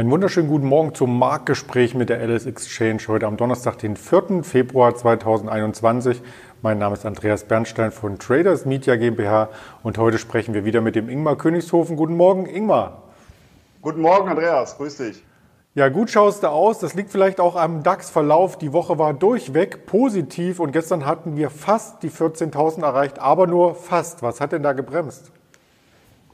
Einen wunderschönen guten Morgen zum Marktgespräch mit der Alice Exchange heute am Donnerstag, den 4. Februar 2021. Mein Name ist Andreas Bernstein von Traders Media GmbH und heute sprechen wir wieder mit dem Ingmar Königshofen. Guten Morgen, Ingmar. Guten Morgen, Andreas. Grüß dich. Ja, gut schaust du aus. Das liegt vielleicht auch am DAX-Verlauf. Die Woche war durchweg positiv und gestern hatten wir fast die 14.000 erreicht, aber nur fast. Was hat denn da gebremst?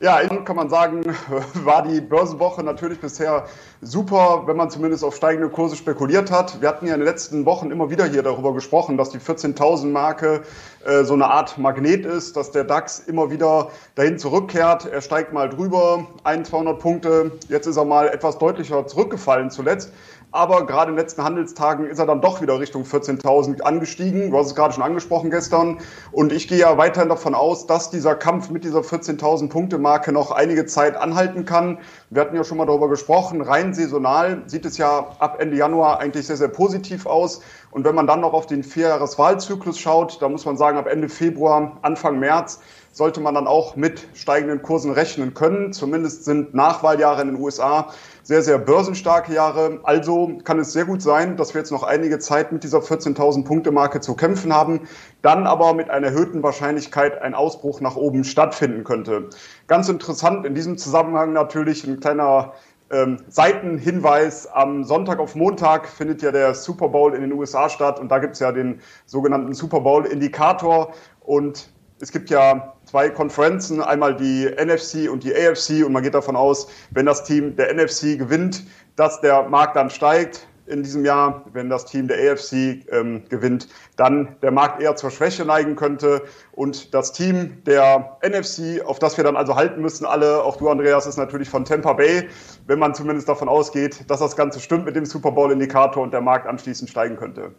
Ja, kann man sagen, war die Börsenwoche natürlich bisher super, wenn man zumindest auf steigende Kurse spekuliert hat. Wir hatten ja in den letzten Wochen immer wieder hier darüber gesprochen, dass die 14.000 Marke äh, so eine Art Magnet ist, dass der DAX immer wieder dahin zurückkehrt. Er steigt mal drüber, 1, 200 Punkte. Jetzt ist er mal etwas deutlicher zurückgefallen zuletzt. Aber gerade in den letzten Handelstagen ist er dann doch wieder Richtung 14.000 angestiegen. Du hast es gerade schon angesprochen gestern. Und ich gehe ja weiterhin davon aus, dass dieser Kampf mit dieser 14.000 Punkte Marke noch einige Zeit anhalten kann. Wir hatten ja schon mal darüber gesprochen. Rein saisonal sieht es ja ab Ende Januar eigentlich sehr, sehr positiv aus. Und wenn man dann noch auf den Vierjahreswahlzyklus schaut, da muss man sagen, ab Ende Februar, Anfang März sollte man dann auch mit steigenden Kursen rechnen können. Zumindest sind Nachwahljahre in den USA sehr, sehr börsenstarke Jahre. Also kann es sehr gut sein, dass wir jetzt noch einige Zeit mit dieser 14.000 Punkte Marke zu kämpfen haben, dann aber mit einer erhöhten Wahrscheinlichkeit ein Ausbruch nach oben stattfinden könnte. Ganz interessant in diesem Zusammenhang natürlich ein kleiner ähm, Seitenhinweis. Am Sonntag auf Montag findet ja der Super Bowl in den USA statt und da gibt es ja den sogenannten Super Bowl Indikator und es gibt ja zwei Konferenzen, einmal die NFC und die AFC und man geht davon aus, wenn das Team der NFC gewinnt, dass der Markt dann steigt in diesem Jahr, wenn das Team der AFC ähm, gewinnt, dann der Markt eher zur Schwäche neigen könnte. Und das Team der NFC, auf das wir dann also halten müssen, alle, auch du Andreas, ist natürlich von Tampa Bay, wenn man zumindest davon ausgeht, dass das Ganze stimmt mit dem Super Bowl-Indikator und der Markt anschließend steigen könnte.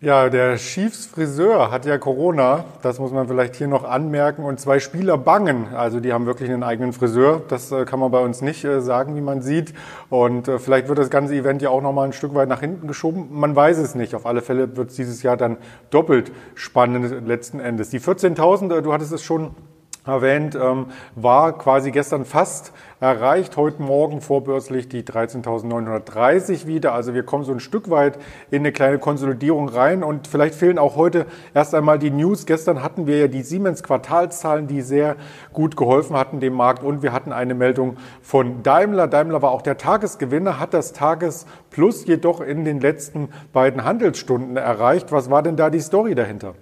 Ja, der Chiefs Friseur hat ja Corona, das muss man vielleicht hier noch anmerken. Und zwei Spieler bangen, also die haben wirklich einen eigenen Friseur. Das äh, kann man bei uns nicht äh, sagen, wie man sieht. Und äh, vielleicht wird das ganze Event ja auch noch mal ein Stück weit nach hinten geschoben. Man weiß es nicht. Auf alle Fälle wird es dieses Jahr dann doppelt spannend letzten Endes. Die 14.000, du hattest es schon erwähnt, ähm, war quasi gestern fast erreicht. Heute Morgen vorbörslich die 13.930 wieder. Also wir kommen so ein Stück weit in eine kleine Konsolidierung rein und vielleicht fehlen auch heute erst einmal die News. Gestern hatten wir ja die Siemens Quartalszahlen, die sehr gut geholfen hatten dem Markt und wir hatten eine Meldung von Daimler. Daimler war auch der Tagesgewinner, hat das Tagesplus jedoch in den letzten beiden Handelsstunden erreicht. Was war denn da die Story dahinter?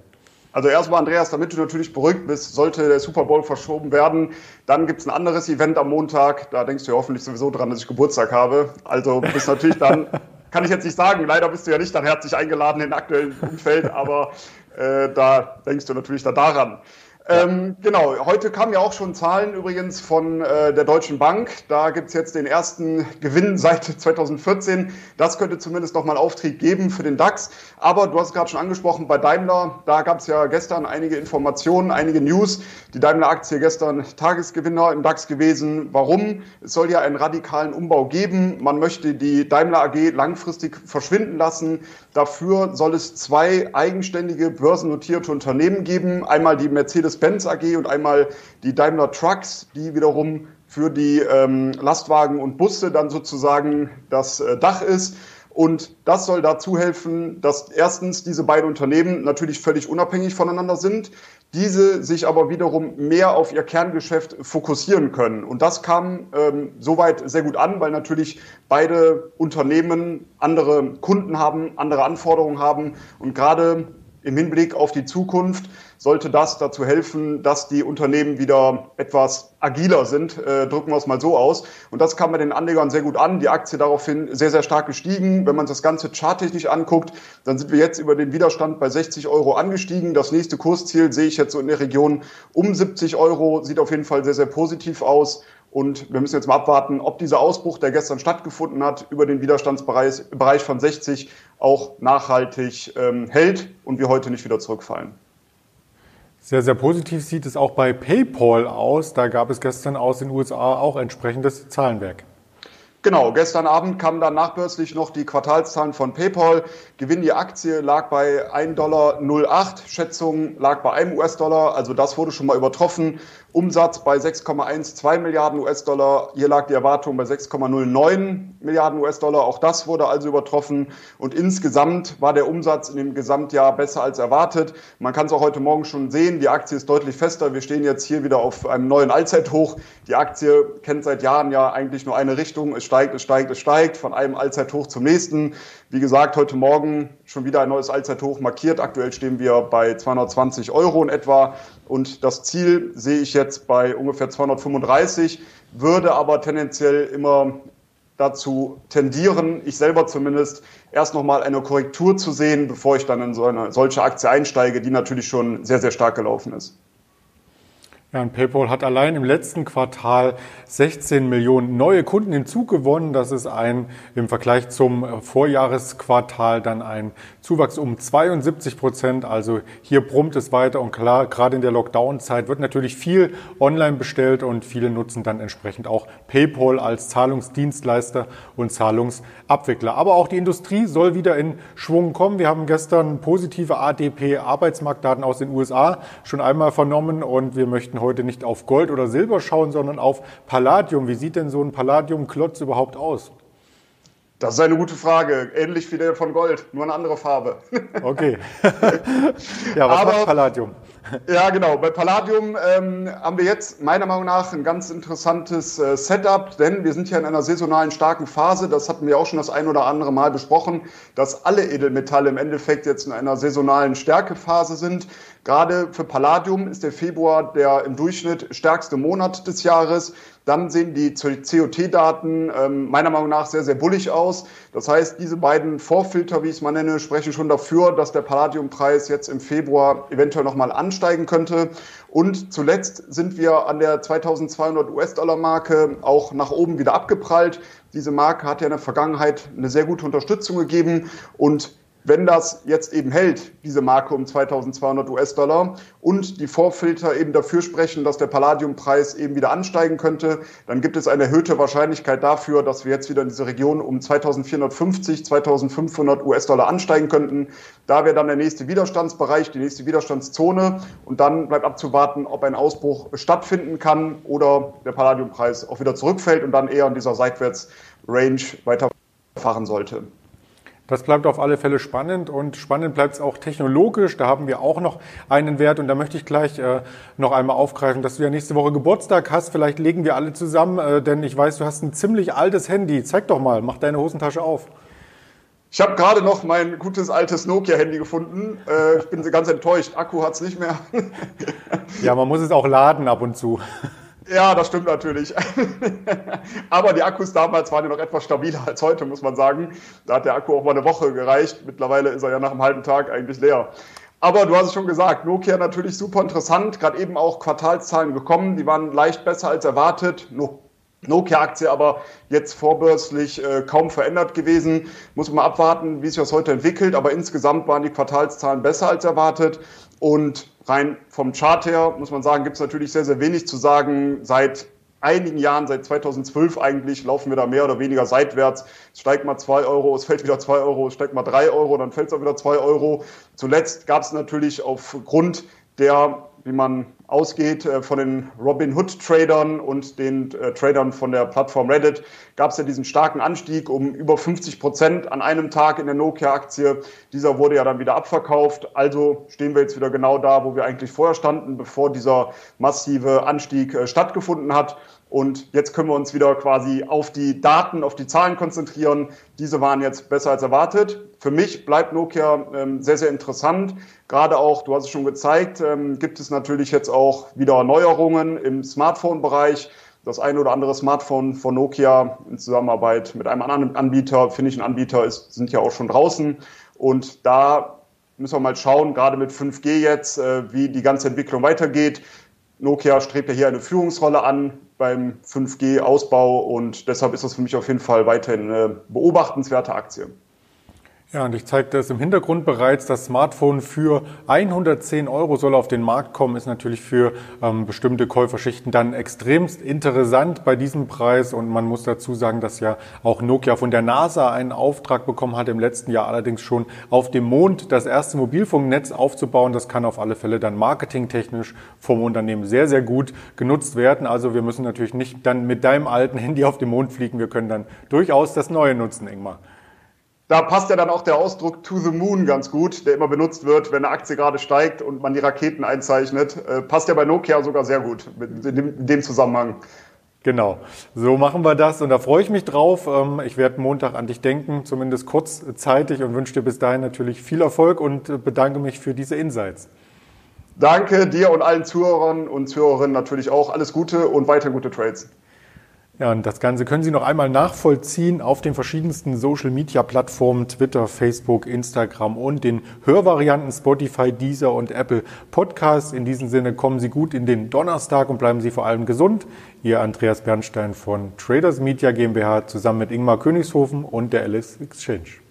Also erstmal, Andreas, damit du natürlich beruhigt bist, sollte der Super Bowl verschoben werden. Dann gibt's ein anderes Event am Montag. Da denkst du ja hoffentlich sowieso dran, dass ich Geburtstag habe. Also bist natürlich dann, kann ich jetzt nicht sagen, leider bist du ja nicht dann herzlich eingeladen in aktuellen Umfeld, aber äh, da denkst du natürlich da daran. Ähm, genau, heute kamen ja auch schon Zahlen übrigens von äh, der Deutschen Bank. Da gibt's jetzt den ersten Gewinn seit 2014. Das könnte zumindest nochmal Auftrieb geben für den DAX. Aber du hast gerade schon angesprochen, bei Daimler, da gab's ja gestern einige Informationen, einige News. Die Daimler-Aktie gestern Tagesgewinner im DAX gewesen. Warum? Es soll ja einen radikalen Umbau geben. Man möchte die Daimler AG langfristig verschwinden lassen. Dafür soll es zwei eigenständige börsennotierte Unternehmen geben. Einmal die Mercedes Mercedes-Benz AG und einmal die Daimler Trucks, die wiederum für die ähm, Lastwagen und Busse dann sozusagen das äh, Dach ist. Und das soll dazu helfen, dass erstens diese beiden Unternehmen natürlich völlig unabhängig voneinander sind, diese sich aber wiederum mehr auf ihr Kerngeschäft fokussieren können. Und das kam ähm, soweit sehr gut an, weil natürlich beide Unternehmen andere Kunden haben, andere Anforderungen haben und gerade im Hinblick auf die Zukunft sollte das dazu helfen, dass die Unternehmen wieder etwas agiler sind, äh, drücken wir es mal so aus. Und das kam bei den Anlegern sehr gut an. Die Aktie daraufhin sehr, sehr stark gestiegen. Wenn man das Ganze charttechnisch anguckt, dann sind wir jetzt über den Widerstand bei 60 Euro angestiegen. Das nächste Kursziel sehe ich jetzt so in der Region um 70 Euro. Sieht auf jeden Fall sehr, sehr positiv aus. Und wir müssen jetzt mal abwarten, ob dieser Ausbruch, der gestern stattgefunden hat, über den Widerstandsbereich von 60 auch nachhaltig ähm, hält und wir heute nicht wieder zurückfallen. Sehr, sehr positiv sieht es auch bei PayPal aus. Da gab es gestern aus den USA auch entsprechendes Zahlenwerk. Genau, gestern Abend kamen dann nachbörslich noch die Quartalszahlen von PayPal. Gewinn die Aktie lag bei 1,08 Dollar, Schätzung lag bei einem US-Dollar, also das wurde schon mal übertroffen. Umsatz bei 6,12 Milliarden US-Dollar. Hier lag die Erwartung bei 6,09 Milliarden US-Dollar. Auch das wurde also übertroffen. Und insgesamt war der Umsatz in dem Gesamtjahr besser als erwartet. Man kann es auch heute Morgen schon sehen. Die Aktie ist deutlich fester. Wir stehen jetzt hier wieder auf einem neuen Allzeithoch. Die Aktie kennt seit Jahren ja eigentlich nur eine Richtung. Es steigt, es steigt, es steigt von einem Allzeithoch zum nächsten. Wie gesagt, heute Morgen schon wieder ein neues Allzeithoch markiert. Aktuell stehen wir bei 220 Euro in etwa. Und das Ziel sehe ich jetzt bei ungefähr 235, würde aber tendenziell immer dazu tendieren, ich selber zumindest, erst nochmal eine Korrektur zu sehen, bevor ich dann in so eine solche Aktie einsteige, die natürlich schon sehr, sehr stark gelaufen ist. Ja, und PayPal hat allein im letzten Quartal 16 Millionen neue Kunden hinzugewonnen. Das ist ein im Vergleich zum Vorjahresquartal dann ein Zuwachs um 72 Prozent. Also hier brummt es weiter und klar, gerade in der Lockdown-Zeit wird natürlich viel online bestellt und viele nutzen dann entsprechend auch PayPal als Zahlungsdienstleister und Zahlungsabwickler. Aber auch die Industrie soll wieder in Schwung kommen. Wir haben gestern positive ADP-Arbeitsmarktdaten aus den USA schon einmal vernommen und wir möchten heute nicht auf Gold oder Silber schauen, sondern auf Palladium. Wie sieht denn so ein Palladium-Klotz überhaupt aus? Das ist eine gute Frage. Ähnlich wie der von Gold, nur eine andere Farbe. Okay. ja, was Aber, macht Palladium? Ja, genau. Bei Palladium ähm, haben wir jetzt meiner Meinung nach ein ganz interessantes äh, Setup, denn wir sind hier in einer saisonalen starken Phase. Das hatten wir auch schon das ein oder andere Mal besprochen, dass alle Edelmetalle im Endeffekt jetzt in einer saisonalen Stärkephase sind. Gerade für Palladium ist der Februar der im Durchschnitt stärkste Monat des Jahres. Dann sehen die COT-Daten ähm, meiner Meinung nach sehr, sehr bullig aus. Das heißt, diese beiden Vorfilter, wie ich es mal nenne, sprechen schon dafür, dass der Palladiumpreis jetzt im Februar eventuell nochmal ansteigen könnte. Und zuletzt sind wir an der 2200 US-Dollar-Marke auch nach oben wieder abgeprallt. Diese Marke hat ja in der Vergangenheit eine sehr gute Unterstützung gegeben und wenn das jetzt eben hält, diese Marke um 2200 US-Dollar und die Vorfilter eben dafür sprechen, dass der Palladiumpreis eben wieder ansteigen könnte, dann gibt es eine erhöhte Wahrscheinlichkeit dafür, dass wir jetzt wieder in diese Region um 2450, 2500 US-Dollar ansteigen könnten. Da wäre dann der nächste Widerstandsbereich, die nächste Widerstandszone und dann bleibt abzuwarten, ob ein Ausbruch stattfinden kann oder der Palladiumpreis auch wieder zurückfällt und dann eher in dieser Seitwärts-Range weiterfahren sollte. Das bleibt auf alle Fälle spannend und spannend bleibt es auch technologisch. Da haben wir auch noch einen Wert und da möchte ich gleich äh, noch einmal aufgreifen, dass du ja nächste Woche Geburtstag hast. Vielleicht legen wir alle zusammen, äh, denn ich weiß, du hast ein ziemlich altes Handy. Zeig doch mal, mach deine Hosentasche auf. Ich habe gerade noch mein gutes altes Nokia-Handy gefunden. Äh, ich bin ganz enttäuscht. Akku hat es nicht mehr. ja, man muss es auch laden ab und zu. Ja, das stimmt natürlich. Aber die Akkus damals waren ja noch etwas stabiler als heute, muss man sagen. Da hat der Akku auch mal eine Woche gereicht. Mittlerweile ist er ja nach einem halben Tag eigentlich leer. Aber du hast es schon gesagt, Nokia natürlich super interessant. Gerade eben auch Quartalszahlen gekommen. Die waren leicht besser als erwartet. Nokia-Aktie aber jetzt vorbörslich äh, kaum verändert gewesen. Muss man abwarten, wie sich das heute entwickelt. Aber insgesamt waren die Quartalszahlen besser als erwartet. Und rein vom Chart her muss man sagen, gibt es natürlich sehr, sehr wenig zu sagen. Seit einigen Jahren, seit 2012 eigentlich, laufen wir da mehr oder weniger seitwärts. Es steigt mal zwei Euro, es fällt wieder zwei Euro, es steigt mal drei Euro, dann fällt es auch wieder zwei Euro. Zuletzt gab es natürlich aufgrund der wie man ausgeht äh, von den Robin Hood Tradern und den äh, Tradern von der Plattform Reddit, gab es ja diesen starken Anstieg um über 50 Prozent an einem Tag in der Nokia-Aktie. Dieser wurde ja dann wieder abverkauft. Also stehen wir jetzt wieder genau da, wo wir eigentlich vorher standen, bevor dieser massive Anstieg äh, stattgefunden hat. Und jetzt können wir uns wieder quasi auf die Daten, auf die Zahlen konzentrieren. Diese waren jetzt besser als erwartet. Für mich bleibt Nokia ähm, sehr, sehr interessant. Gerade auch, du hast es schon gezeigt, ähm, gibt es natürlich jetzt auch wieder Neuerungen im Smartphone-Bereich. Das eine oder andere Smartphone von Nokia in Zusammenarbeit mit einem anderen Anbieter, finnischen Anbieter, ist, sind ja auch schon draußen. Und da müssen wir mal schauen, gerade mit 5G jetzt, äh, wie die ganze Entwicklung weitergeht. Nokia strebt ja hier eine Führungsrolle an beim 5G-Ausbau und deshalb ist das für mich auf jeden Fall weiterhin eine beobachtenswerte Aktie. Ja, und ich zeigte es im Hintergrund bereits. Das Smartphone für 110 Euro soll auf den Markt kommen, ist natürlich für ähm, bestimmte Käuferschichten dann extremst interessant bei diesem Preis. Und man muss dazu sagen, dass ja auch Nokia von der NASA einen Auftrag bekommen hat, im letzten Jahr allerdings schon auf dem Mond das erste Mobilfunknetz aufzubauen. Das kann auf alle Fälle dann marketingtechnisch vom Unternehmen sehr, sehr gut genutzt werden. Also wir müssen natürlich nicht dann mit deinem alten Handy auf den Mond fliegen. Wir können dann durchaus das neue nutzen, Ingmar. Da passt ja dann auch der Ausdruck to the moon ganz gut, der immer benutzt wird, wenn eine Aktie gerade steigt und man die Raketen einzeichnet. Äh, passt ja bei Nokia sogar sehr gut in dem, in dem Zusammenhang. Genau, so machen wir das und da freue ich mich drauf. Ähm, ich werde Montag an dich denken, zumindest kurzzeitig und wünsche dir bis dahin natürlich viel Erfolg und äh, bedanke mich für diese Insights. Danke dir und allen Zuhörern und Zuhörerinnen natürlich auch. Alles Gute und weiter gute Trades. Ja, und das Ganze können Sie noch einmal nachvollziehen auf den verschiedensten Social-Media-Plattformen, Twitter, Facebook, Instagram und den Hörvarianten Spotify, Deezer und Apple Podcasts. In diesem Sinne kommen Sie gut in den Donnerstag und bleiben Sie vor allem gesund. Ihr Andreas Bernstein von Traders Media GmbH zusammen mit Ingmar Königshofen und der Alice Exchange.